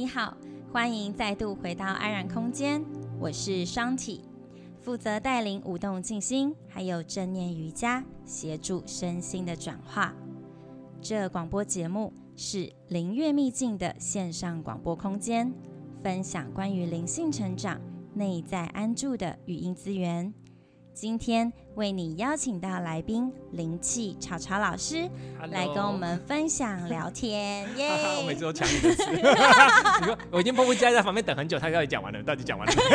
你好，欢迎再度回到安然空间，我是双体，负责带领舞动静心，还有正念瑜伽，协助身心的转化。这广播节目是灵悦秘境的线上广播空间，分享关于灵性成长、内在安住的语音资源。今天为你邀请到来宾灵气潮潮老师来跟我们分享聊天，耶、yeah！我每次都抢你的词，你说我已经迫不及待在旁边等很久，他到底讲完了，到底讲完了？因为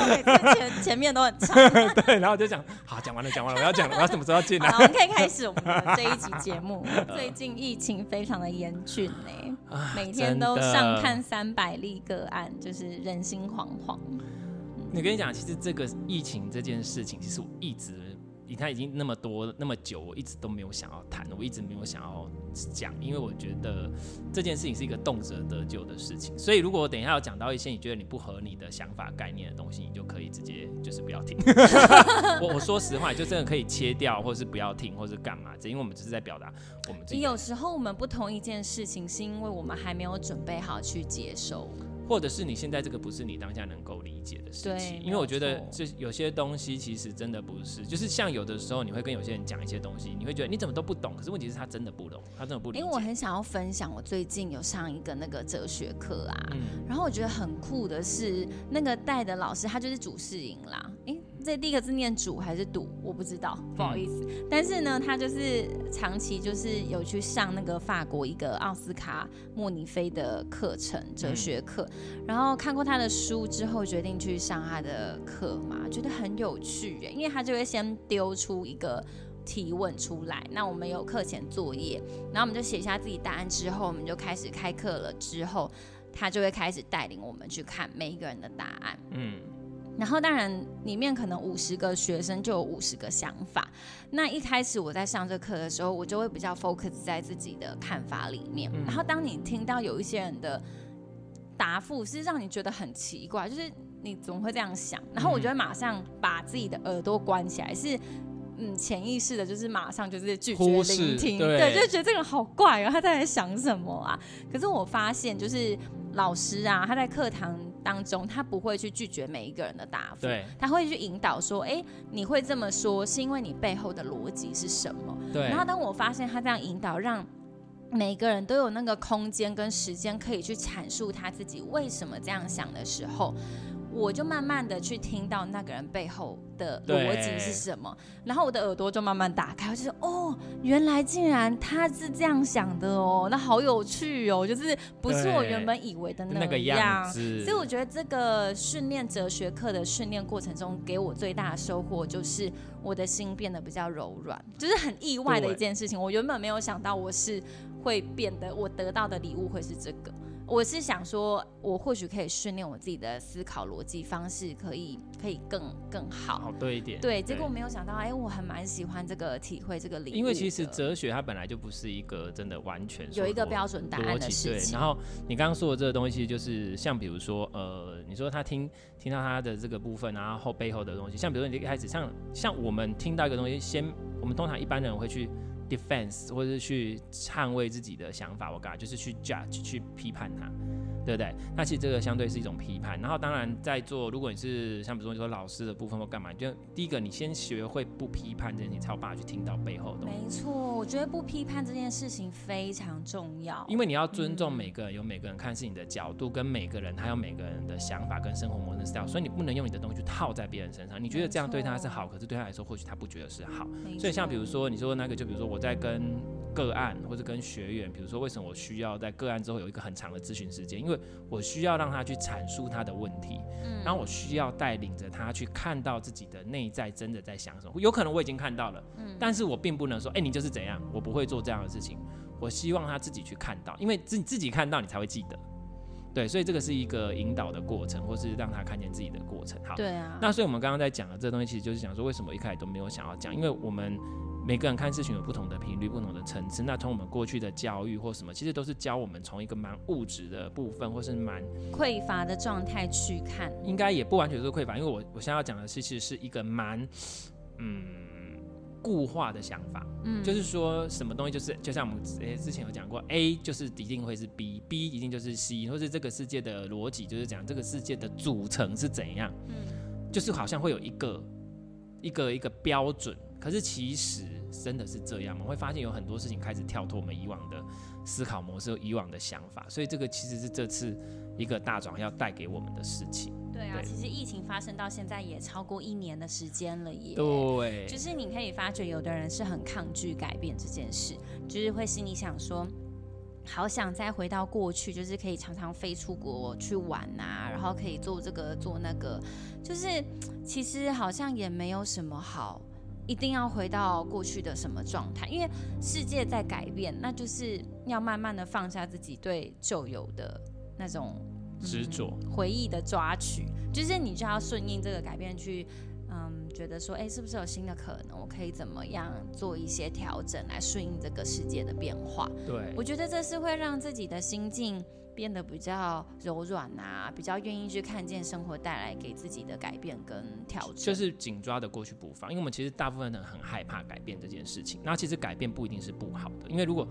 我每次前前面都很长，对，然后我就讲，好，讲完了，讲完了，我要讲了，我要什么时候要进来？好，我们可以开始我们的这一集节目。最近疫情非常的严峻呢，每天都上看三百例个案，就是人心惶惶。你跟你讲，其实这个疫情这件事情，其实我一直，你看已经那么多那么久，我一直都没有想要谈，我一直没有想要讲，因为我觉得这件事情是一个动辄得咎的事情。所以如果我等一下要讲到一些你觉得你不合你的想法概念的东西，你就可以直接就是不要听。我我说实话，就真的可以切掉，或是不要听，或是干嘛？这因为我们只是在表达我们自己。有时候我们不同一件事情，是因为我们还没有准备好去接受。或者是你现在这个不是你当下能够理解的事情，因为我觉得这有些东西其实真的不是，就是像有的时候你会跟有些人讲一些东西，你会觉得你怎么都不懂，可是问题是他真的不懂，他真的不理解。因为我很想要分享，我最近有上一个那个哲学课啊，嗯，然后我觉得很酷的是那个带的老师他就是主事营啦，诶。这第一个字念主还是赌，我不知道，不好意思。嗯、但是呢，他就是长期就是有去上那个法国一个奥斯卡莫尼菲的课程，哲学课。嗯、然后看过他的书之后，决定去上他的课嘛，觉得很有趣耶。因为他就会先丢出一个提问出来，那我们有课前作业，然后我们就写下自己答案之后，我们就开始开课了。之后他就会开始带领我们去看每一个人的答案。嗯。然后当然，里面可能五十个学生就有五十个想法。那一开始我在上这课的时候，我就会比较 focus 在自己的看法里面。嗯、然后当你听到有一些人的答复是让你觉得很奇怪，就是你怎么会这样想？然后我就会马上把自己的耳朵关起来，是嗯潜意识的，就是马上就是拒绝聆听，对，对，就觉得这个人好怪哦，他在想什么啊？可是我发现，就是老师啊，他在课堂。当中，他不会去拒绝每一个人的答复，对，他会去引导说，哎，你会这么说，是因为你背后的逻辑是什么？对。然后当我发现他这样引导，让每个人都有那个空间跟时间可以去阐述他自己为什么这样想的时候。我就慢慢的去听到那个人背后的逻辑是什么，然后我的耳朵就慢慢打开，我就说哦，原来竟然他是这样想的哦，那好有趣哦，就是不是我原本以为的那个样子。所以我觉得这个训练哲学课的训练过程中，给我最大的收获就是我的心变得比较柔软，就是很意外的一件事情。我原本没有想到我是会变得，我得到的礼物会是这个。我是想说，我或许可以训练我自己的思考逻辑方式，可以可以更更好，好对一点。对，结果我没有想到，哎、欸，我还蛮喜欢这个体会这个理。因为其实哲学它本来就不是一个真的完全有一个标准答案的事情。对，然后你刚刚说的这个东西，就是像比如说，呃，你说他听听到他的这个部分，然后后背后的东西，像比如说你一开始像像我们听到一个东西，先我们通常一般人会去。Defense 或者是去捍卫自己的想法，我感觉就是去 judge 去批判他。对不对？那其实这个相对是一种批判。然后当然在做，如果你是像比如说你说老师的部分或干嘛，就第一个你先学会不批判这件事情，才有办法去听到背后的东西。没错，我觉得不批判这件事情非常重要。因为你要尊重每个人，有每个人看事情的角度，跟每个人他有每个人的想法跟生活模式 style，所以你不能用你的东西去套在别人身上。你觉得这样对他是好，可是对他来说或许他不觉得是好。所以像比如说你说那个，就比如说我在跟个案或者跟学员，比如说为什么我需要在个案之后有一个很长的咨询时间，因为我需要让他去阐述他的问题，嗯，然后我需要带领着他去看到自己的内在真的在想什么。有可能我已经看到了，嗯，但是我并不能说，哎，你就是怎样，我不会做这样的事情。我希望他自己去看到，因为自己自己看到，你才会记得。对，所以这个是一个引导的过程，或是让他看见自己的过程。好，对啊。那所以我们刚刚在讲的这个东西，其实就是讲说，为什么一开始都没有想要讲，因为我们。每个人看事情有不同的频率、不同的层次。那从我们过去的教育或什么，其实都是教我们从一个蛮物质的部分，或是蛮匮乏的状态去看。应该也不完全是匮乏，因为我我现在要讲的是，其实是一个蛮，嗯，固化的想法，嗯，就是说什么东西就是就像我们之前有讲过，A 就是一定会是 B，B 一定就是 C，或是这个世界的逻辑就是讲这个世界的组成是怎样，嗯，就是好像会有一个一个一个标准，可是其实真的是这样吗？我们会发现有很多事情开始跳脱我们以往的思考模式、以往的想法，所以这个其实是这次一个大转要带给我们的事情。对啊，对，其实疫情发生到现在也超过一年的时间了耶。对，就是你可以发觉，有的人是很抗拒改变这件事，就是会心里想说，好想再回到过去，就是可以常常飞出国去玩啊，然后可以做这个做那个，就是其实好像也没有什么好，一定要回到过去的什么状态，因为世界在改变，那就是要慢慢的放下自己对旧有的那种。执着、嗯、回忆的抓取，就是你就要顺应这个改变去，嗯，觉得说，哎、欸，是不是有新的可能？我可以怎么样做一些调整来顺应这个世界的变化？对，我觉得这是会让自己的心境变得比较柔软啊，比较愿意去看见生活带来给自己的改变跟调整。就是紧抓的过去不放，因为我们其实大部分人很害怕改变这件事情。那其实改变不一定是不好的，因为如果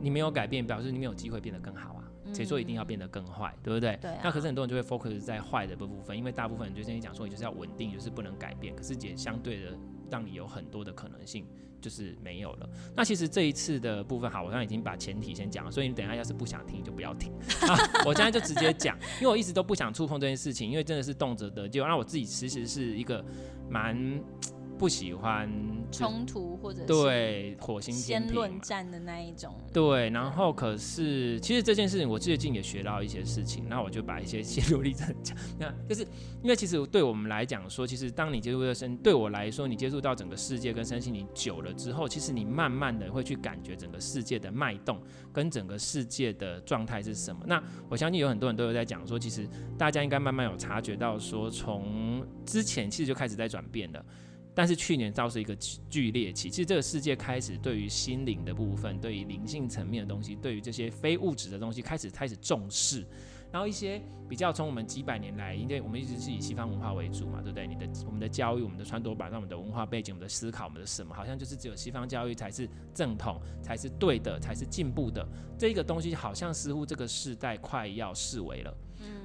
你没有改变，表示你没有机会变得更好啊。谁说一定要变得更坏，对不对？对啊。那可是很多人就会 focus 在坏的部分，因为大部分人就跟你讲说，你就是要稳定，就是不能改变。可是也相对的，让你有很多的可能性就是没有了。那其实这一次的部分，好，我刚刚已经把前提先讲了，所以你等下要是不想听就不要听。啊，我现在就直接讲，因为我一直都不想触碰这件事情，因为真的是动辄得咎。那我自己其实是一个蛮。不喜欢冲突或者是对火星先论战的那一种。对，然后可是其实这件事情我最近也学到一些事情，那我就把一些心路历程讲。那就是因为其实对我们来讲说，其实当你接触到身，对我来说，你接触到整个世界跟身心灵久了之后，其实你慢慢的会去感觉整个世界的脉动跟整个世界的状态是什么。那我相信有很多人都有在讲说，其实大家应该慢慢有察觉到说，从之前其实就开始在转变了。但是去年倒是一个剧烈期，其实这个世界开始对于心灵的部分，对于灵性层面的东西，对于这些非物质的东西开始开始重视。然后一些比较从我们几百年来，因为我们一直是以西方文化为主嘛，对不对？你的我们的教育、我们的穿着打扮、我们的文化背景、我们的思考、我们的什么，好像就是只有西方教育才是正统、才是对的、才是进步的。这一个东西好像似乎这个时代快要视为了。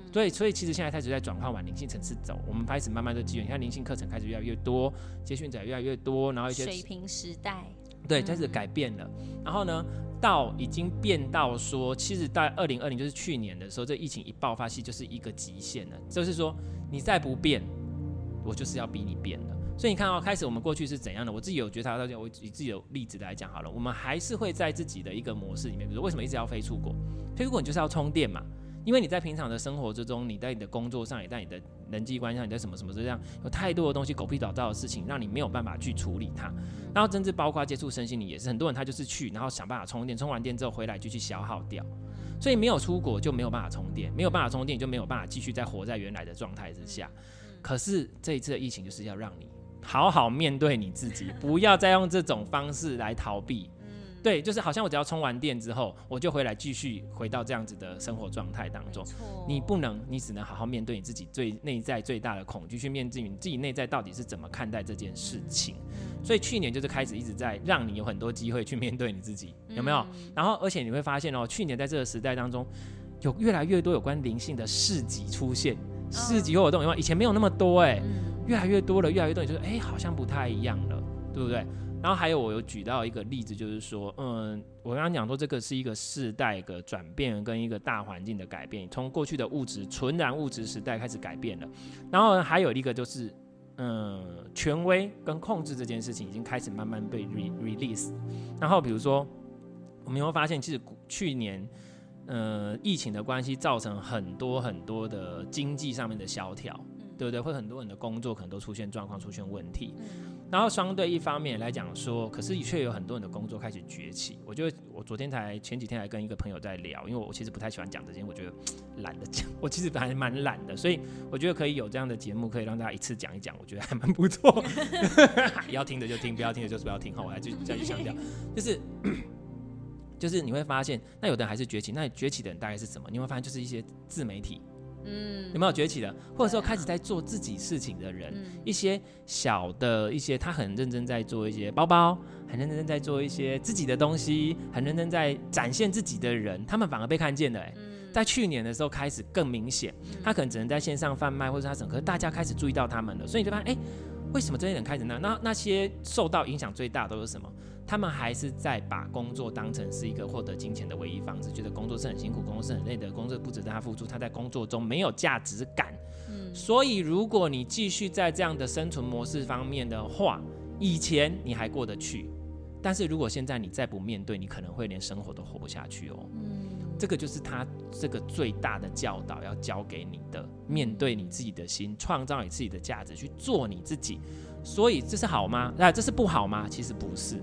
嗯，对，所以其实现在开始在转换往灵性层次走，我们开始慢慢的机缘，你看灵性课程开始越来越多，接训者越来越多，然后一些水平时代，对，开始改变了。然后呢？到已经变到说，其实在二零二零就是去年的时候，这疫情一爆发，其实就是一个极限了。就是说，你再不变，我就是要逼你变了。所以你看到、哦、开始我们过去是怎样的？我自己有觉察到，我以自己有例子来讲好了，我们还是会在自己的一个模式里面，比如说为什么一直要飞出国？飞出国你就是要充电嘛。因为你在平常的生活之中，你在你的工作上，也在你的人际关系上，你在什么什么这样，有太多的东西狗屁倒灶的事情，让你没有办法去处理它。然后甚至包括接触身心灵也是，很多人他就是去，然后想办法充电，充完电之后回来就去消耗掉。所以没有出国就没有办法充电，没有办法充电就没有办法继续再活在原来的状态之下。可是这一次的疫情就是要让你好好面对你自己，不要再用这种方式来逃避。对，就是好像我只要充完电之后，我就回来继续回到这样子的生活状态当中。你不能，你只能好好面对你自己最内在最大的恐惧，去面对你自己内在到底是怎么看待这件事情。所以去年就是开始一直在让你有很多机会去面对你自己，有没有？然后而且你会发现哦，去年在这个时代当中，有越来越多有关灵性的市集出现，市集活动因为，以前没有那么多哎，越来越多了，越来越多，你就说哎，好像不太一样了，对不对？然后还有我有举到一个例子，就是说，嗯，我刚刚讲说这个是一个世代的转变跟一个大环境的改变，从过去的物质纯然物质时代开始改变了。然后还有一个就是，嗯，权威跟控制这件事情已经开始慢慢被 re release。然后比如说，我们会发现，其实去年，呃，疫情的关系造成很多很多的经济上面的萧条，对不对？会很多人的工作可能都出现状况，出现问题。然后相对一方面来讲说，可是却有很多人的工作开始崛起。我就我昨天才前几天还跟一个朋友在聊，因为我其实不太喜欢讲这些，我觉得懒得讲。我其实还蛮懒的，所以我觉得可以有这样的节目，可以让大家一次讲一讲，我觉得还蛮不错。要听的就听，不要听的就是不要听。好，我来继再去强调，就是就是你会发现，那有的人还是崛起，那崛起的人大概是什么？你会发现就是一些自媒体。嗯，有没有崛起的？或者说开始在做自己事情的人，啊、一些小的一些，他很认真在做一些包包，很认真在做一些自己的东西，很认真在展现自己的人，他们反而被看见了、欸。嗯，在去年的时候开始更明显，他可能只能在线上贩卖，或者他整个大家开始注意到他们了，所以你就发现，哎、欸，为什么这些人开始那那那些受到影响最大都是什么？他们还是在把工作当成是一个获得金钱的唯一方式，觉得工作是很辛苦，工作是很累的，工作不值得他付出，他在工作中没有价值感。嗯，所以如果你继续在这样的生存模式方面的话，以前你还过得去，但是如果现在你再不面对，你可能会连生活都活不下去哦。嗯，这个就是他这个最大的教导要教给你的，面对你自己的心，创造你自己的价值，去做你自己。所以这是好吗？那这是不好吗？其实不是。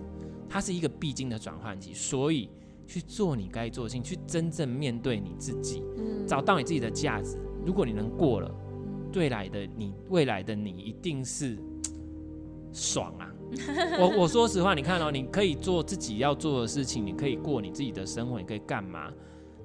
它是一个必经的转换期，所以去做你该做的事情，去真正面对你自己，嗯、找到你自己的价值。如果你能过了，未来的你，未来的你一定是爽啊！我我说实话，你看哦，你可以做自己要做的事情，你可以过你自己的生活，你可以干嘛？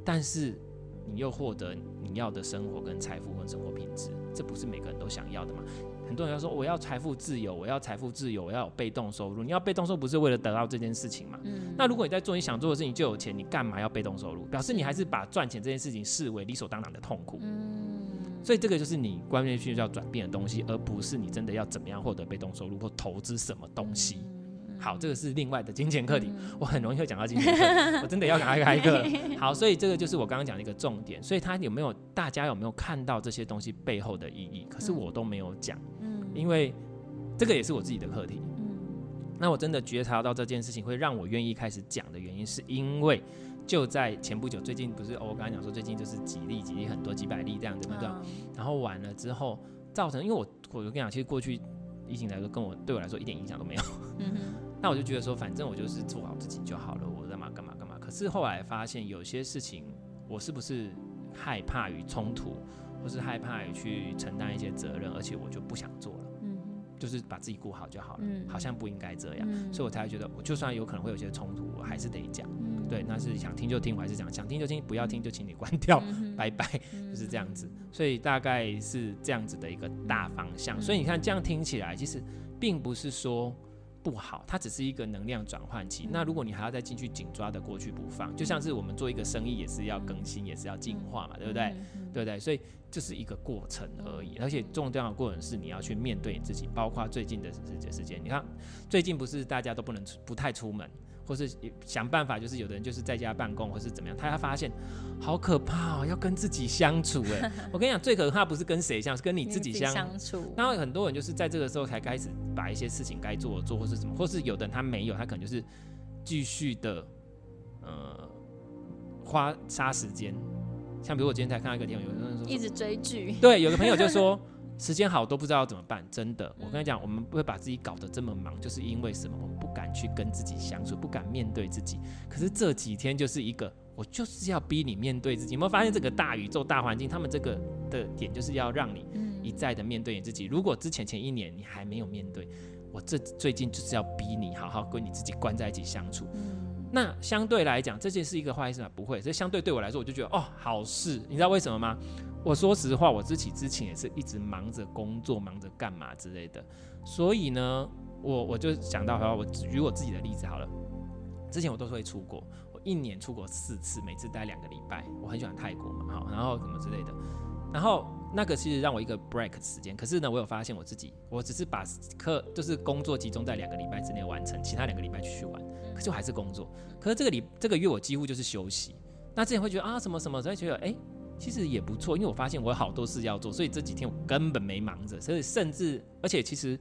但是你又获得你要的生活跟财富跟生活品质，这不是每个人都想要的吗？很多人要说我要财富自由，我要财富自由，我要有被动收入。你要被动收入不是为了得到这件事情吗？嗯。那如果你在做你想做的事情就有钱，你干嘛要被动收入？表示你还是把赚钱这件事情视为理所当然的痛苦。嗯。所以这个就是你观念需要转变的东西，而不是你真的要怎么样获得被动收入或投资什么东西。好，这个是另外的金钱课题。我很容易会讲到金钱课，我真的要赶快开课。好，所以这个就是我刚刚讲的一个重点。所以他有没有大家有没有看到这些东西背后的意义？可是我都没有讲。因为这个也是我自己的课题，嗯，那我真的觉察到这件事情会让我愿意开始讲的原因，是因为就在前不久，最近不是我刚才讲说最近就是几例几例很多几百例这样子，对不对？然后完了之后造成，因为我我就跟你讲，其实过去疫情来说跟我对我来说一点影响都没有，嗯哼，那我就觉得说反正我就是做好自己就好了，我干嘛干嘛干嘛。可是后来发现有些事情，我是不是害怕与冲突，或是害怕于去承担一些责任，而且我就不想做了。就是把自己顾好就好了，嗯、好像不应该这样，嗯、所以我才会觉得，我就算有可能会有些冲突，我还是得讲。嗯、对，那是想听就听，我还是讲，想听就听，不要听就请你关掉，嗯、拜拜，就是这样子。所以大概是这样子的一个大方向。所以你看，这样听起来其实并不是说。不好，它只是一个能量转换期。那如果你还要再进去紧抓的过去不放，就像是我们做一个生意，也是要更新，也是要进化嘛，对不对？对不对？所以这是一个过程而已。而且重要的过程是你要去面对你自己，包括最近的世界事件。你看，最近不是大家都不能出，不太出门。或是想办法，就是有的人就是在家办公，或是怎么样，他要发现好可怕哦，要跟自己相处哎。我跟你讲，最可怕不是跟谁相处，是跟你自己相处。相然后很多人就是在这个时候才开始把一些事情该做的做，或是什么，或是有的人他没有，他可能就是继续的呃花杀时间。像比如我今天才看到一个电影，有人说一直追剧，对，有个朋友就说。时间好都不知道怎么办，真的。我跟你讲，我们不会把自己搞得这么忙，就是因为什么？敢去跟自己相处，不敢面对自己。可是这几天就是一个，我就是要逼你面对自己。有没有发现这个大宇宙、大环境，他们这个的点就是要让你一再的面对你自己。如果之前前一年你还没有面对，我这最近就是要逼你好好跟你自己关在一起相处。那相对来讲，这件是一个坏事吗？不会。所以相对对我来说，我就觉得哦，好事。你知道为什么吗？我说实话，我自己之前也是一直忙着工作，忙着干嘛之类的。所以呢，我我就想到，好，我举我自己的例子好了。之前我都是会出国，我一年出国四次，每次待两个礼拜。我很喜欢泰国嘛，好，然后什么之类的。然后那个其实让我一个 break 时间。可是呢，我有发现我自己，我只是把课就是工作集中在两个礼拜之内完成，其他两个礼拜继续玩。可是我还是工作。可是这个礼这个月我几乎就是休息。那之前会觉得啊什么什么，所以觉得哎。欸其实也不错，因为我发现我有好多事要做，所以这几天我根本没忙着，所以甚至而且其实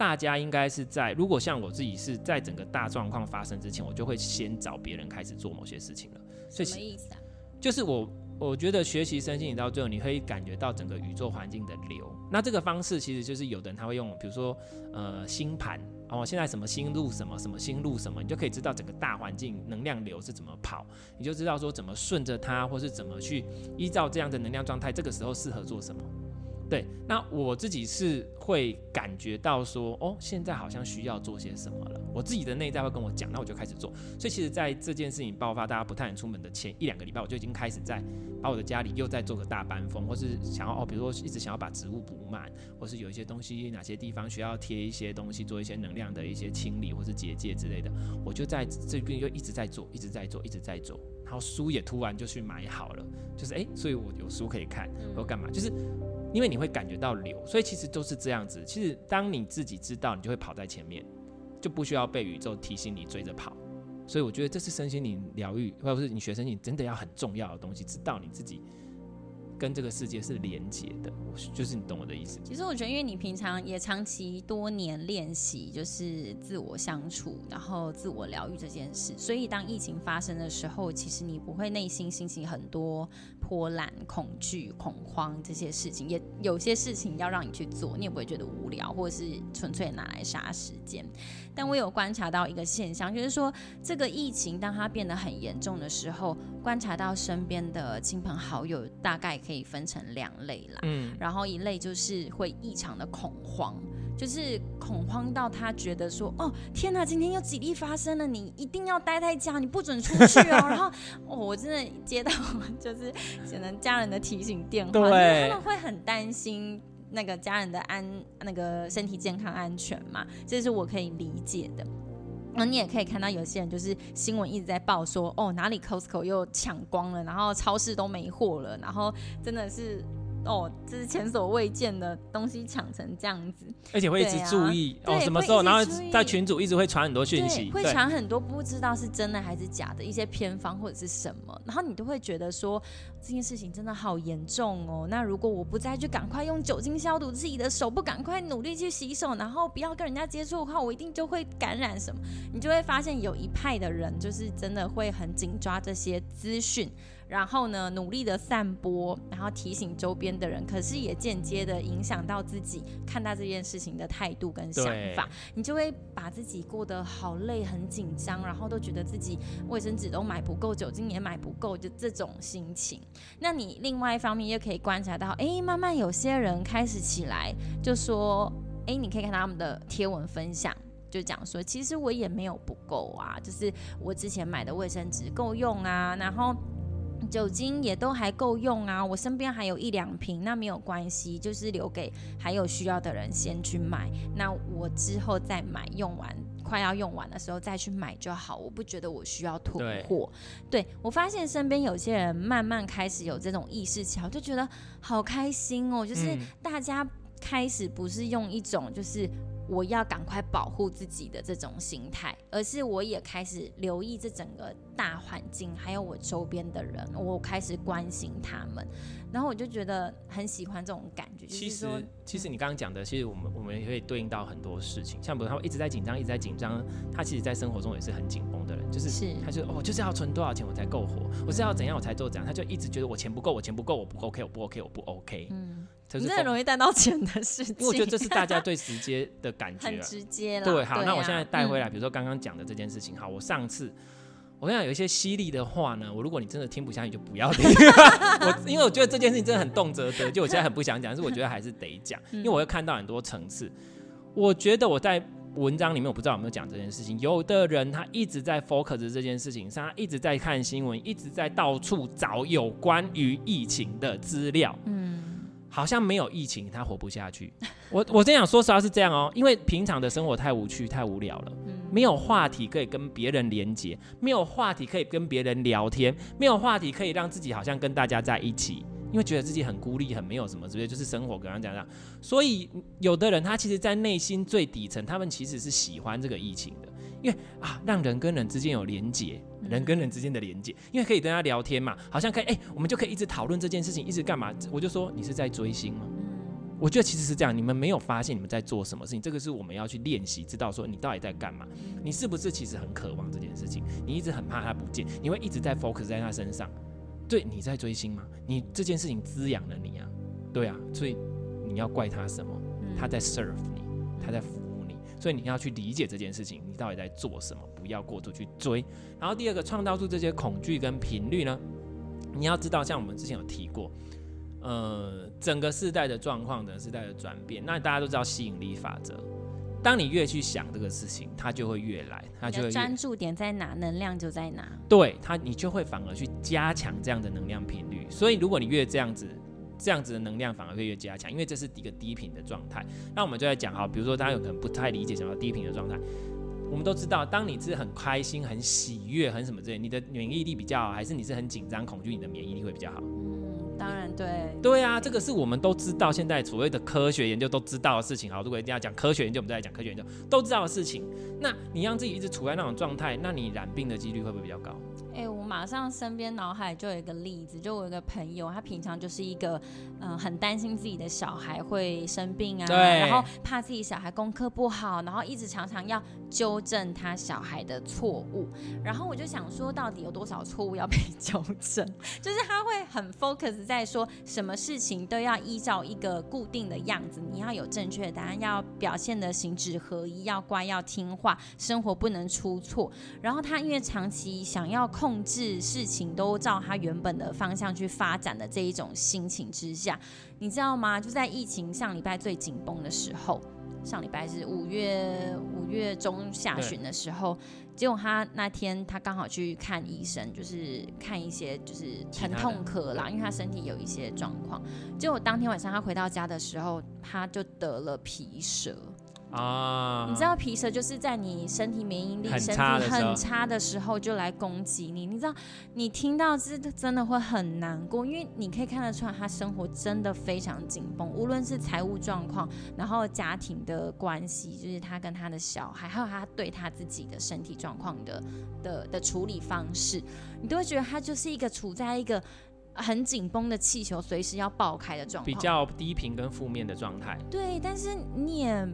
大家应该是在，如果像我自己是在整个大状况发生之前，我就会先找别人开始做某些事情了。所以什么意思啊？就是我我觉得学习身心灵到最后，你可以感觉到整个宇宙环境的流。那这个方式其实就是有的人他会用，比如说呃星盘。哦，现在什么星路什么什么星路什么，你就可以知道整个大环境能量流是怎么跑，你就知道说怎么顺着它，或是怎么去依照这样的能量状态，这个时候适合做什么。对，那我自己是会感觉到说，哦，现在好像需要做些什么了。我自己的内在会跟我讲，那我就开始做。所以其实，在这件事情爆发，大家不太能出门的前一两个礼拜，我就已经开始在把我的家里又在做个大搬风，或是想要哦，比如说一直想要把植物补满，或是有一些东西哪些地方需要贴一些东西，做一些能量的一些清理或是结界之类的，我就在这边就一直在做，一直在做，一直在做。然后书也突然就去买好了，就是哎，所以我有书可以看，我干嘛？就是因为你会感觉到流，所以其实都是这样子。其实当你自己知道，你就会跑在前面。就不需要被宇宙提醒你追着跑，所以我觉得这是身心灵疗愈，或者是你学身心真的要很重要的东西，知道你自己。跟这个世界是连接的，就是你懂我的意思。其实我觉得，因为你平常也长期多年练习，就是自我相处，然后自我疗愈这件事，所以当疫情发生的时候，其实你不会内心心情很多波澜、恐惧、恐慌这些事情。也有些事情要让你去做，你也不会觉得无聊，或者是纯粹拿来杀时间。但我有观察到一个现象，就是说这个疫情当它变得很严重的时候，观察到身边的亲朋好友大概。可以分成两类啦，嗯，然后一类就是会异常的恐慌，就是恐慌到他觉得说，哦，天哪，今天又几例发生了，你一定要待在家，你不准出去哦。然后，哦，我真的接到就是可能家人的提醒电话，对，他们会很担心那个家人的安，那个身体健康安全嘛，这是我可以理解的。那你也可以看到有些人就是新闻一直在报说，哦，哪里 Costco 又抢光了，然后超市都没货了，然后真的是。哦，这是前所未见的东西抢成这样子，而且会一直注意、啊、哦，什么时候，然后在群组一直会传很多讯息，会传很多不知道是真的还是假的一些偏方或者是什么，然后你都会觉得说这件事情真的好严重哦。那如果我不再去赶快用酒精消毒自己的手，不赶快努力去洗手，然后不要跟人家接触的话，我一定就会感染什么。你就会发现有一派的人就是真的会很紧抓这些资讯。然后呢，努力的散播，然后提醒周边的人，可是也间接的影响到自己看待这件事情的态度跟想法，你就会把自己过得好累、很紧张，然后都觉得自己卫生纸都买不够，酒精也买不够，就这种心情。那你另外一方面又可以观察到，哎，慢慢有些人开始起来，就说，哎，你可以看到他们的贴文分享，就讲说，其实我也没有不够啊，就是我之前买的卫生纸够用啊，然后。酒精也都还够用啊，我身边还有一两瓶，那没有关系，就是留给还有需要的人先去买，那我之后再买，用完快要用完的时候再去买就好，我不觉得我需要囤货。对，我发现身边有些人慢慢开始有这种意识起来，我就觉得好开心哦，就是大家开始不是用一种就是。我要赶快保护自己的这种心态，而是我也开始留意这整个大环境，还有我周边的人，我开始关心他们，然后我就觉得很喜欢这种感觉。其实，就是、其实你刚刚讲的，其实我们我们也可以对应到很多事情，像比如他们一直在紧张，一直在紧张，他其实在生活中也是很紧绷的人，就是，是他就哦，就是要存多少钱我才够活，我是要怎样我才做怎样，他就一直觉得我钱不够，我钱不够，我不 OK，我不 OK，我不 OK。嗯。你很容易带到钱的事情，因为我觉得这是大家对直接的感觉，很直接了。对，好，啊、那我现在带回来，比如说刚刚讲的这件事情，好，我上次我跟你讲有一些犀利的话呢，我如果你真的听不下去，就不要听。我因为我觉得这件事情真的很动辄得，就我现在很不想讲，但是我觉得还是得讲，因为我会看到很多层次。我觉得我在文章里面，我不知道有没有讲这件事情。有的人他一直在 focus 这件事情上，他一直在看新闻，一直在到处找有关于疫情的资料。嗯。好像没有疫情，他活不下去。我我真想说实话是这样哦，因为平常的生活太无趣、太无聊了，没有话题可以跟别人连接，没有话题可以跟别人聊天，没有话题可以让自己好像跟大家在一起，因为觉得自己很孤立、很没有什么，直接就是生活跟他讲讲。所以有的人他其实，在内心最底层，他们其实是喜欢这个疫情的。因为啊，让人跟人之间有连接，人跟人之间的连接，因为可以跟他聊天嘛，好像可以哎、我们就可以一直讨论这件事情，一直干嘛？我就说你是在追星吗？我觉得其实是这样，你们没有发现你们在做什么事情，这个是我们要去练习，知道说你到底在干嘛，你是不是其实很渴望这件事情？你一直很怕他不见，你会一直在 focus 在他身上。对，你在追星吗？你这件事情滋养了你啊，对啊，所以你要怪他什么？他在 serve 你，他在服务你。所以你要去理解这件事情，你到底在做什么？不要过度去追。然后第二个，创造出这些恐惧跟频率呢？你要知道，像我们之前有提过，呃整个世代的状况，整个世代的转变。那大家都知道吸引力法则，当你越去想这个事情，它就会越来，它就会专注点在哪，能量就在哪。对它，你就会反而去加强这样的能量频率。所以如果你越这样子。这样子的能量反而会越加强，因为这是一个低频的状态。那我们就在讲哈，比如说大家有可能不太理解什么低频的状态。我们都知道，当你是很开心、很喜悦、很什么之类，你的免疫力比较好，还是你是很紧张、恐惧，你的免疫力会比较好？当然对。对啊，这个是我们都知道，现在所谓的科学研究都知道的事情。好，如果一定要讲科学研究，我们再来讲科学研究都知道的事情。那你让自己一直处在那种状态，那你染病的几率会不会比较高？哎、欸，我马上身边脑海就有一个例子，就我有一个朋友，他平常就是一个，嗯、呃，很担心自己的小孩会生病啊，对，然后怕自己小孩功课不好，然后一直常常要纠正他小孩的错误，然后我就想说，到底有多少错误要被 纠正？就是他会很 focus 在说，什么事情都要依照一个固定的样子，你要有正确的答案，要表现的行止合一，要乖，要听话，生活不能出错。然后他因为长期想要。控制事情都照他原本的方向去发展的这一种心情之下，你知道吗？就在疫情上礼拜最紧绷的时候，上礼拜是五月五月中下旬的时候，结果他那天他刚好去看医生，就是看一些就是疼痛科啦，因为他身体有一些状况。结果当天晚上他回到家的时候，他就得了皮蛇。啊，你知道皮蛇就是在你身体免疫力身体很差的时候就来攻击你，你知道，你听到这真的会很难过，因为你可以看得出来他生活真的非常紧绷，无论是财务状况，然后家庭的关系，就是他跟他的小孩，还有他对他自己的身体状况的的的处理方式，你都会觉得他就是一个处在一个很紧绷的气球，随时要爆开的状态，比较低频跟负面的状态。对，但是你也。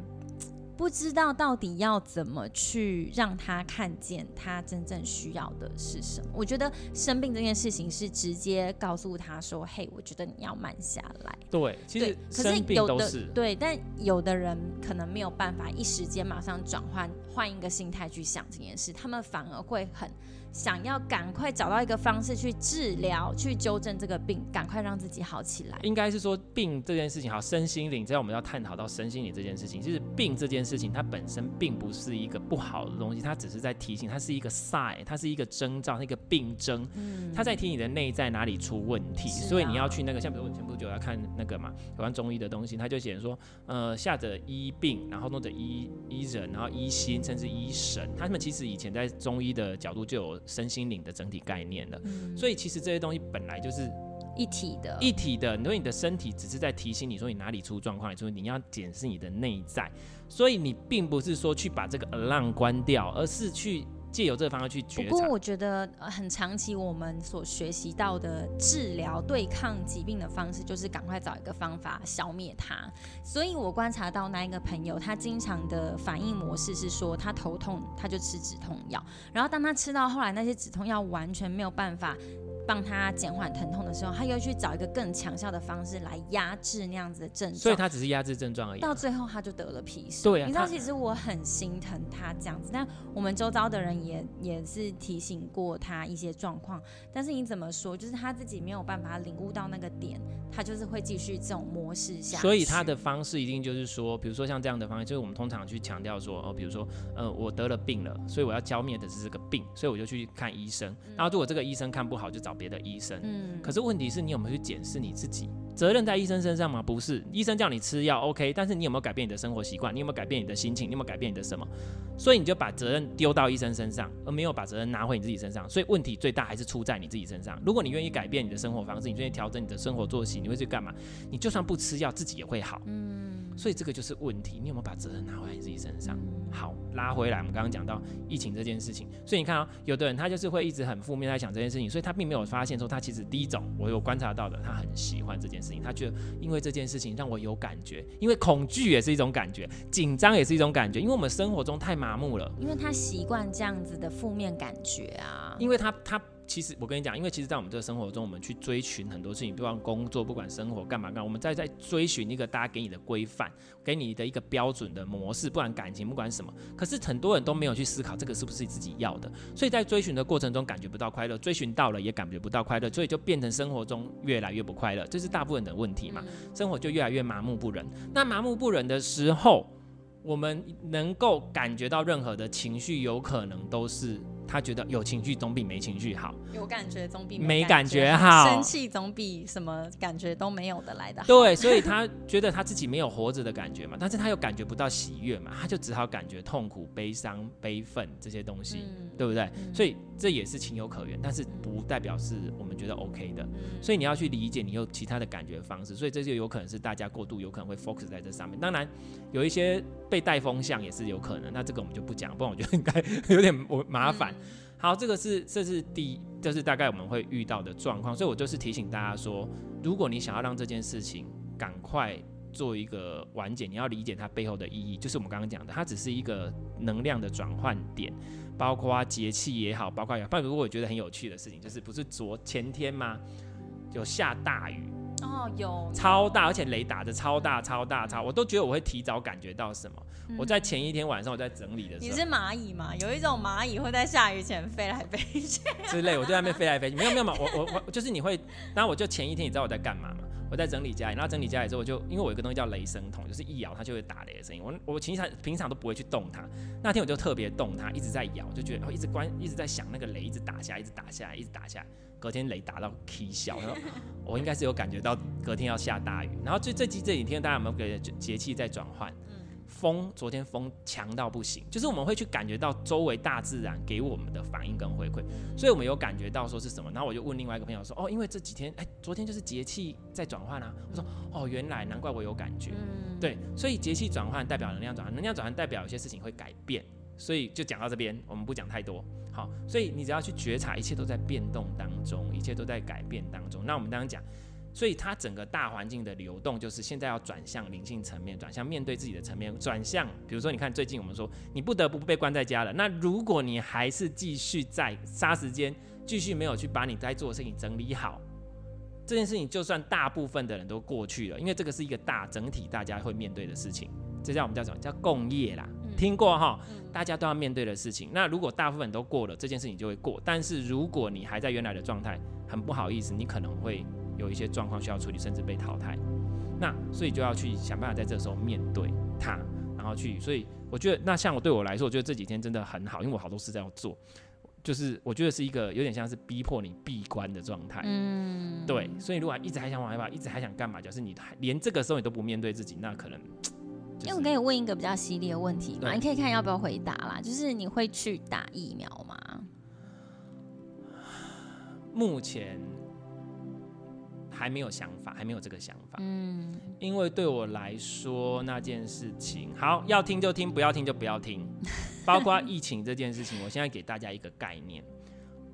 不知道到底要怎么去让他看见他真正需要的是什么？我觉得生病这件事情是直接告诉他说：“嘿，我觉得你要慢下来。”对，其实可是有的，是对，但有的人可能没有办法一时间马上转换换一个心态去想这件事，他们反而会很。想要赶快找到一个方式去治疗、去纠正这个病，赶快让自己好起来。应该是说病这件事情，好，身心灵，只要我们要探讨到身心灵这件事情，就是病这件事情，它本身并不是一个不好的东西，它只是在提醒，它是一个 sign，它是一个征兆，一个病征，嗯，它在提你的内在哪里出问题，啊、所以你要去那个，像比如我前不久要看那个嘛，有关中医的东西，他就写说，呃，下者医病，然后弄者医医人，然后医心，甚至医神，他们其实以前在中医的角度就有。身心灵的整体概念了，嗯，所以其实这些东西本来就是一体的，一体的。因为你的身体只是在提醒你说你哪里出状况，所以你要检视你的内在。所以你并不是说去把这个 alarm 关掉，而是去。借由这个方式去觉察。不过我觉得很长期，我们所学习到的治疗对抗疾病的方式，就是赶快找一个方法消灭它。所以我观察到那一个朋友，他经常的反应模式是说，他头痛他就吃止痛药，然后当他吃到后来那些止痛药完全没有办法。帮他减缓疼痛的时候，他又去找一个更强效的方式来压制那样子的症状，所以他只是压制症状而已。到最后他就得了皮蛇。对啊，你知道其实我很心疼他这样子，但我们周遭的人也也是提醒过他一些状况。但是你怎么说，就是他自己没有办法领悟到那个点，他就是会继续这种模式下。所以他的方式一定就是说，比如说像这样的方式，就是我们通常去强调说，哦，比如说，呃，我得了病了，所以我要消灭的是这个病，所以我就去看医生。然后如果这个医生看不好，就找别的医生。嗯嗯，可是问题是你有没有去检视你自己？责任在医生身上吗？不是，医生叫你吃药，OK，但是你有没有改变你的生活习惯？你有没有改变你的心情？你有没有改变你的什么？所以你就把责任丢到医生身上，而没有把责任拿回你自己身上。所以问题最大还是出在你自己身上。如果你愿意改变你的生活方式，你愿意调整你的生活作息，你会去干嘛？你就算不吃药，自己也会好。嗯。所以这个就是问题，你有没有把责任拿回来你自己身上？好，拉回来，我们刚刚讲到疫情这件事情，所以你看啊、喔，有的人他就是会一直很负面在想这件事情，所以他并没有发现说他其实第一种我有观察到的，他很喜欢这件事情，他觉得因为这件事情让我有感觉，因为恐惧也是一种感觉，紧张也是一种感觉，因为我们生活中太麻木了，因为他习惯这样子的负面感觉啊，因为他他。其实我跟你讲，因为其实，在我们这个生活中，我们去追寻很多事情，不管工作，不管生活干嘛干嘛，我们在在追寻一个大家给你的规范，给你的一个标准的模式，不管感情，不管什么。可是很多人都没有去思考这个是不是自己要的，所以在追寻的过程中感觉不到快乐，追寻到了也感觉不到快乐，所以就变成生活中越来越不快乐，这是大部分的问题嘛。生活就越来越麻木不仁。那麻木不仁的时候，我们能够感觉到任何的情绪，有可能都是。他觉得有情绪总比没情绪好，有感觉总比没感觉好，生气总比什么感觉都没有的来的好。对，所以他觉得他自己没有活着的感觉嘛，但是他又感觉不到喜悦嘛，他就只好感觉痛苦、悲伤、悲愤这些东西，嗯、对不对？嗯、所以这也是情有可原，但是不代表是我们觉得 OK 的。嗯、所以你要去理解，你有其他的感觉方式，所以这就有可能是大家过度有可能会 focus 在这上面。当然，有一些被带风向也是有可能，那这个我们就不讲，不然我觉得应该 有点我麻烦。好，这个是这是第一，这是大概我们会遇到的状况，所以我就是提醒大家说，如果你想要让这件事情赶快做一个完结，你要理解它背后的意义，就是我们刚刚讲的，它只是一个能量的转换点，包括节气也好，包括有，如果我觉得很有趣的事情，就是不是昨前天吗？有下大雨。哦，有超大，而且雷打的超大、超大、超，我都觉得我会提早感觉到什么。嗯、我在前一天晚上我在整理的时候，你是蚂蚁吗？有一种蚂蚁会在下雨前飞来飞去 之类，我就在那边飞来飞去。没有没有嘛，我我我就是你会，然后我就前一天你知道我在干嘛吗？我在整理家里，然后整理家里之后，我就因为我有个东西叫雷声筒，就是一摇它就会打雷的声音。我我平常平常都不会去动它，那天我就特别动它，一直在摇，就觉得哦一直关一直在想那个雷一直打下来，一直打下来，一直打下来。隔天雷打到 K 笑，然后 我应该是有感觉到隔天要下大雨。然后最这几这几天大家有没有觉节气在转换？风昨天风强到不行，就是我们会去感觉到周围大自然给我们的反应跟回馈，所以我们有感觉到说是什么。然后我就问另外一个朋友说：“哦，因为这几天，哎，昨天就是节气在转换啊。”我说：“哦，原来难怪我有感觉。”对，所以节气转换代表能量转换，能量转换代表有些事情会改变。所以就讲到这边，我们不讲太多。好，所以你只要去觉察，一切都在变动当中，一切都在改变当中。那我们刚刚讲。所以它整个大环境的流动，就是现在要转向灵性层面，转向面对自己的层面，转向，比如说，你看最近我们说，你不得不被关在家了。那如果你还是继续在杀时间，继续没有去把你该做的事情整理好，这件事情就算大部分的人都过去了，因为这个是一个大整体大家会面对的事情，这叫我们叫什么？叫共业啦，听过哈？大家都要面对的事情。那如果大部分都过了，这件事情就会过。但是如果你还在原来的状态，很不好意思，你可能会。有一些状况需要处理，甚至被淘汰，那所以就要去想办法在这时候面对它，然后去。所以我觉得，那像我对我来说，我觉得这几天真的很好，因为我好多事在要做，就是我觉得是一个有点像是逼迫你闭关的状态。嗯，对。所以如果一直还想往外跑，一直还想干嘛，就是你连这个时候你都不面对自己，那可能。因为我可以问一个比较犀利的问题嘛，你可以看要不要回答啦。就是你会去打疫苗吗？目前。还没有想法，还没有这个想法。嗯，因为对我来说那件事情，好，要听就听，不要听就不要听。包括疫情这件事情，我现在给大家一个概念。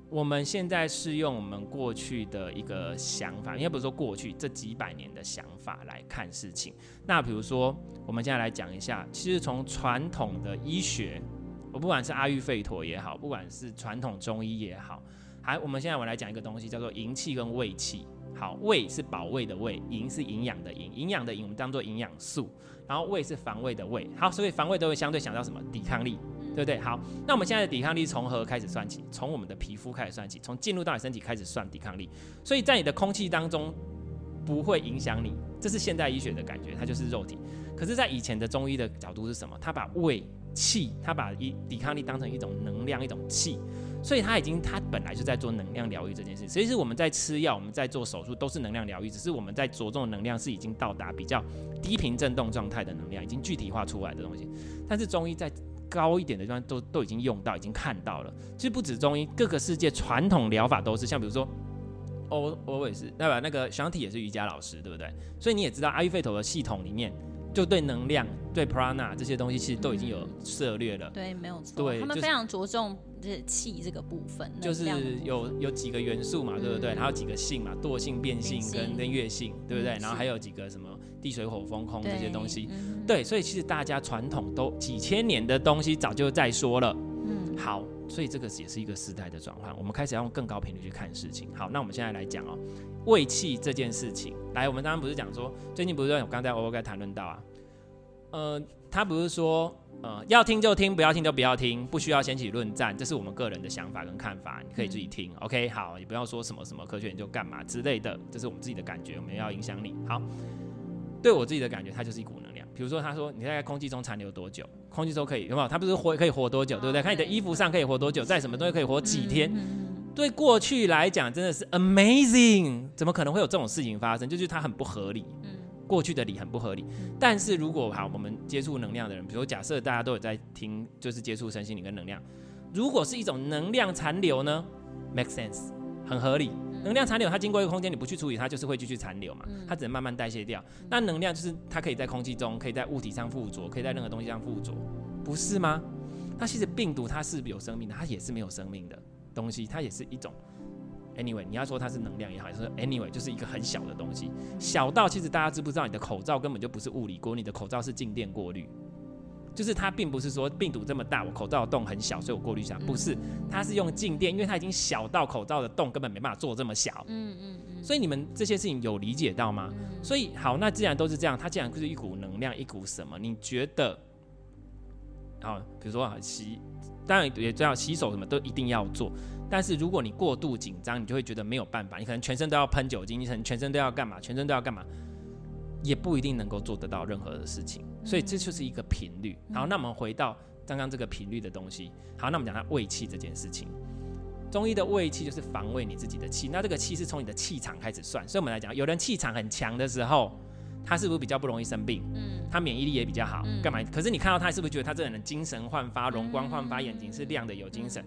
我们现在是用我们过去的一个想法，应该不是说过去这几百年的想法来看事情。那比如说，我们现在来讲一下，其实从传统的医学，我不管是阿育吠陀也好，不管是传统中医也好，还我们现在我来讲一个东西，叫做营气跟胃气。好，胃是保卫的胃，营是营养的营，营养的营我们当做营养素，然后胃是防卫的卫。好，所以防卫都会相对想到什么？抵抗力，对不对？好，那我们现在的抵抗力从何开始算起？从我们的皮肤开始算起，从进入到你身体开始算抵抗力。所以在你的空气当中不会影响你，这是现代医学的感觉，它就是肉体。可是，在以前的中医的角度是什么？他把胃气，他把一抵抗力当成一种能量，一种气。所以他已经，他本来就在做能量疗愈这件事。其实我们在吃药，我们在做手术，都是能量疗愈，只是我们在着重的能量是已经到达比较低频振动状态的能量，已经具体化出来的东西。但是中医在高一点的地方都都已经用到，已经看到了。其实不止中医，各个世界传统疗法都是，像比如说欧欧也是，对吧？那个香体也是瑜伽老师，对不对？所以你也知道阿育吠陀的系统里面。就对能量、对 prana 这些东西，其实都已经有涉略了。对，没有错。对，他们非常着重这气这个部分。就是有有几个元素嘛，对不对？然后几个性嘛，惰性、变性跟跟月性，对不对？然后还有几个什么地水火风空这些东西。对，所以其实大家传统都几千年的东西早就在说了。嗯。好，所以这个也是一个时代的转换，我们开始要用更高频率去看事情。好，那我们现在来讲哦，胃气这件事情。来，我们刚刚不是讲说，最近不是我刚才我该谈论到啊，呃，他不是说，呃，要听就听，不要听就不要听，不需要掀起论战，这是我们个人的想法跟看法，你可以自己听。OK，好，也不要说什么什么科学研究干嘛之类的，这是我们自己的感觉，我们要影响你。好，对我自己的感觉，它就是一股能量。比如说，他说你在空气中残留多久？空气中可以有没有？他不是活可以活多久，对不对？看你的衣服上可以活多久，在什么东西可以活几天？对过去来讲，真的是 amazing，怎么可能会有这种事情发生？就是它很不合理。嗯过去的理很不合理。但是如果好，我们接触能量的人，比如假设大家都有在听，就是接触身心灵跟能量，如果是一种能量残留呢，make sense，很合理。能量残留，它经过一个空间，你不去处理，它就是会继续残留嘛。它只能慢慢代谢掉。那能量就是它可以在空气中，可以在物体上附着，可以在任何东西上附着，不是吗？那其实病毒它是有生命的，它也是没有生命的东西，它也是一种。Anyway，你要说它是能量也好，还是说 Anyway 就是一个很小的东西，小到其实大家知不知道，你的口罩根本就不是物理锅，你的口罩是静电过滤。就是它并不是说病毒这么大，我口罩的洞很小，所以我过滤一下。不是，它是用静电，因为它已经小到口罩的洞根本没办法做这么小。嗯嗯嗯。所以你们这些事情有理解到吗？所以好，那既然都是这样，它既然就是一股能量，一股什么？你觉得？好，比如说洗，当然也知道洗手什么都一定要做，但是如果你过度紧张，你就会觉得没有办法，你可能全身都要喷酒精，你可能全身都要干嘛？全身都要干嘛？也不一定能够做得到任何的事情，所以这就是一个频率。好，那我们回到刚刚这个频率的东西。好，那我们讲它胃气这件事情。中医的胃气就是防卫你自己的气，那这个气是从你的气场开始算。所以我们来讲，有人气场很强的时候，他是不是比较不容易生病？嗯，他免疫力也比较好。干嘛？可是你看到他，是不是觉得他这个人精神焕发、容光焕发，眼睛是亮的，有精神，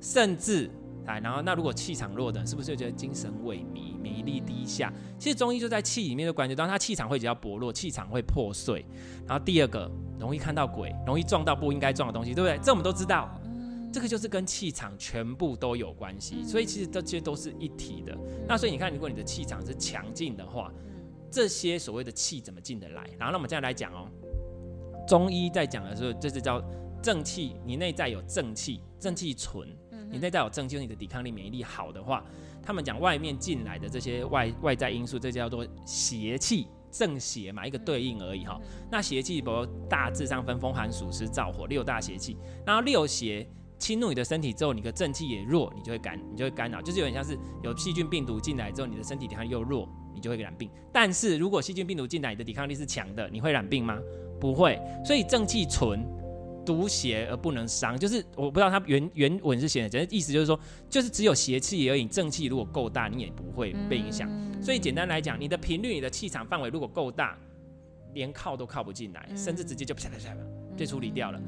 甚至。来，然后那如果气场弱的人，是不是就觉得精神萎靡、免疫力低下？其实中医就在气里面就感觉到他气场会比较薄弱，气场会破碎。然后第二个，容易看到鬼，容易撞到不应该撞的东西，对不对？这我们都知道，这个就是跟气场全部都有关系。所以其实这些都是一体的。那所以你看，如果你的气场是强劲的话，这些所谓的气怎么进得来？然后那我们这样来讲哦，中医在讲的时候，这是叫正气，你内在有正气，正气存。你内在有正气，你的抵抗力、免疫力好的话，他们讲外面进来的这些外外在因素，这叫做邪气，正邪嘛，一个对应而已哈。那邪气，比如大致上分风寒暑湿燥火六大邪气，然后六邪侵入你的身体之后，你的正气也弱，你就会干，你就会干扰，就是有点像是有细菌病毒进来之后，你的身体抵抗力又弱，你就会染病。但是如果细菌病毒进来，你的抵抗力是强的，你会染病吗？不会。所以正气存。毒邪而不能伤，就是我不知道它原原文是写的，简直意思就是说，就是只有邪气而已，正气如果够大，你也不会被影响。嗯、所以简单来讲，你的频率、你的气场范围如果够大，连靠都靠不进来，甚至直接就啪啪啪被处理掉了。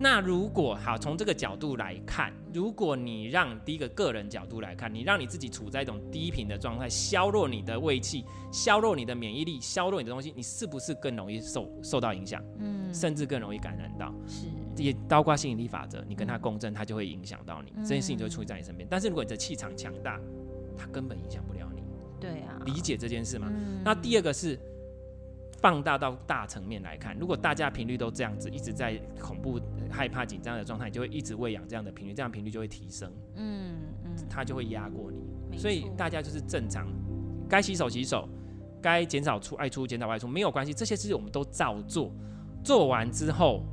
那如果好，从这个角度来看，如果你让第一个个人角度来看，你让你自己处在一种低频的状态，削弱你的胃气，削弱你的免疫力，削弱你的东西，你是不是更容易受受到影响？嗯，甚至更容易感染到。是，也包括吸引力法则，你跟他共振，他就会影响到你，这件事情就会出现在你身边。但是如果你的气场强大，他根本影响不了你。对啊，理解这件事吗？那第二个是。放大到大层面来看，如果大家频率都这样子，一直在恐怖、害怕、紧张的状态，就会一直喂养这样的频率，这样频率就会提升，嗯嗯，它就会压过你。所以大家就是正常，该洗手洗手，该减少出外出减少外出没有关系，这些事情我们都照做，做完之后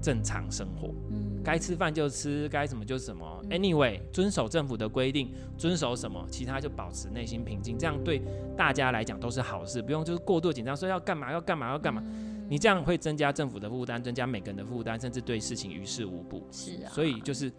正常生活。该吃饭就吃，该什么就什么。Anyway，遵守政府的规定，遵守什么，其他就保持内心平静，这样对大家来讲都是好事，不用就是过度紧张，说要干嘛要干嘛要干嘛。你这样会增加政府的负担，增加每个人的负担，甚至对事情于事无补。是啊。所以就是，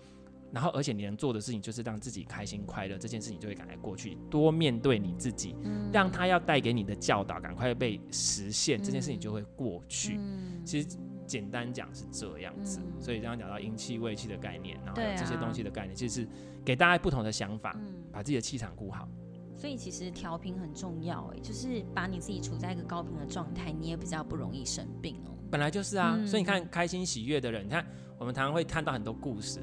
然后而且你能做的事情就是让自己开心快乐，这件事情就会赶快过去。多面对你自己，让他要带给你的教导赶快被实现，这件事情就会过去。其实。简单讲是这样子，嗯、所以刚刚讲到阴气、胃气的概念，然后这些东西的概念，其实是给大家不同的想法，嗯、把自己的气场顾好。所以其实调频很重要，哎，就是把你自己处在一个高频的状态，你也比较不容易生病哦。本来就是啊，嗯、所以你看开心喜悦的人，你看我们常常会看到很多故事，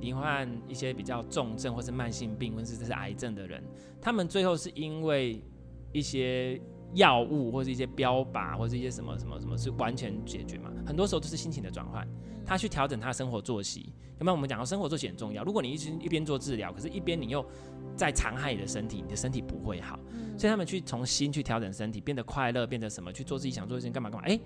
罹患、嗯、一些比较重症或是慢性病，或是这是癌症的人，他们最后是因为一些。药物或者一些标靶或者一些什么什么什么是完全解决嘛？很多时候都是心情的转换，他去调整他的生活作息。要不然我们讲到生活作息很重要。如果你一直一边做治疗，可是一边你又在残害你的身体，你的身体不会好。所以他们去从心去调整身体，变得快乐，变得什么去做自己想做的事情，干嘛干嘛？哎、欸，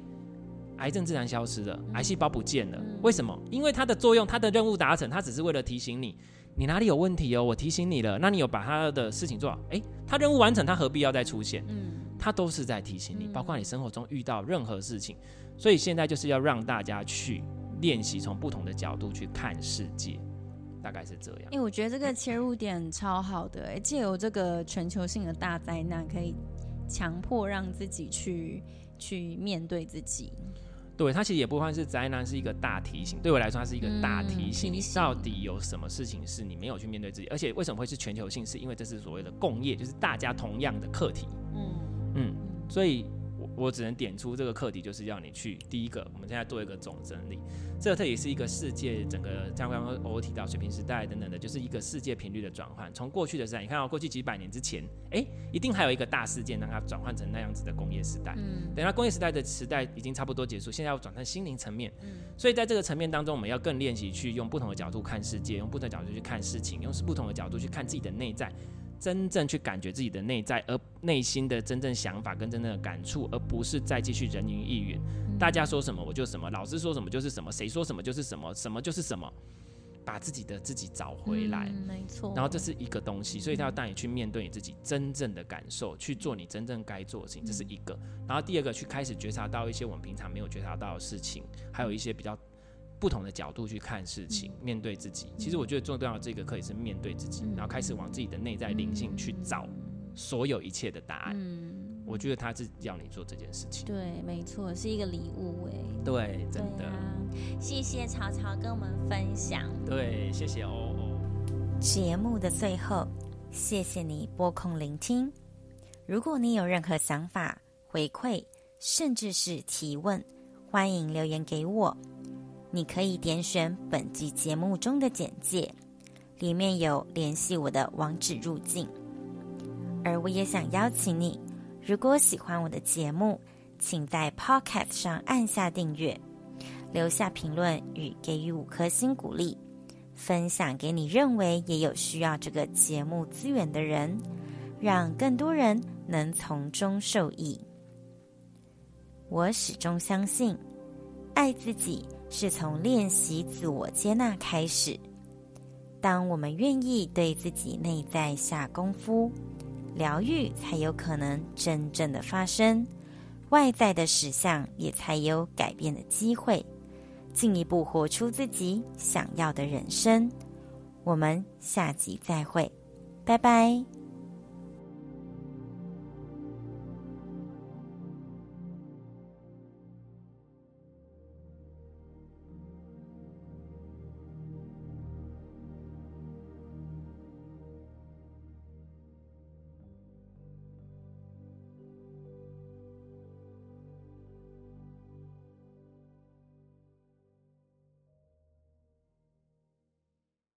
癌症自然消失了，癌细胞不见了。为什么？因为它的作用，它的任务达成，它只是为了提醒你。你哪里有问题哦？我提醒你了，那你有把他的事情做好？诶，他任务完成，他何必要再出现？嗯，他都是在提醒你，包括你生活中遇到任何事情。所以现在就是要让大家去练习从不同的角度去看世界，大概是这样。因为我觉得这个切入点超好的，诶，借由这个全球性的大灾难，可以强迫让自己去去面对自己。对，它其实也不算是灾难，是一个大提醒。对我来说，它是一个大提醒，你到底有什么事情是你没有去面对自己，而且为什么会是全球性？是因为这是所谓的共业，就是大家同样的课题。嗯嗯，所以。我我只能点出这个课题，就是要你去第一个，我们现在做一个总整理。这个也是一个世界整个，像刚刚我提到水平时代等等的，就是一个世界频率的转换。从过去的时代，你看到过去几百年之前，哎，一定还有一个大事件让它转换成那样子的工业时代。嗯，等到工业时代的时代已经差不多结束，现在要转成心灵层面。嗯，所以在这个层面当中，我们要更练习去用不同的角度看世界，用不同的角度去看事情，用不同的角度去看自己的内在。真正去感觉自己的内在，而内心的真正想法跟真正的感触，而不是再继续人云亦云。大家说什么我就什么，老师说什么就是什么，谁说什么就是什么，什么就是什么，把自己的自己找回来，嗯、没错。然后这是一个东西，所以他要带你去面对你自己真正的感受，去做你真正该做的事情，这是一个。然后第二个，去开始觉察到一些我们平常没有觉察到的事情，还有一些比较。不同的角度去看事情，面对自己。其实我觉得最重要的这个课也是面对自己，然后开始往自己的内在灵性去找所有一切的答案。嗯，我觉得他是要你做这件事情。对，没错，是一个礼物哎。对，真的。谢谢曹曹跟我们分享。对，谢谢哦哦。节目的最后，谢谢你拨空聆听。如果你有任何想法、回馈，甚至是提问，欢迎留言给我。你可以点选本集节目中的简介，里面有联系我的网址入境。而我也想邀请你，如果喜欢我的节目，请在 Podcast 上按下订阅，留下评论与给予五颗星鼓励，分享给你认为也有需要这个节目资源的人，让更多人能从中受益。我始终相信，爱自己。是从练习自我接纳开始。当我们愿意对自己内在下功夫，疗愈才有可能真正的发生，外在的实相也才有改变的机会，进一步活出自己想要的人生。我们下集再会，拜拜。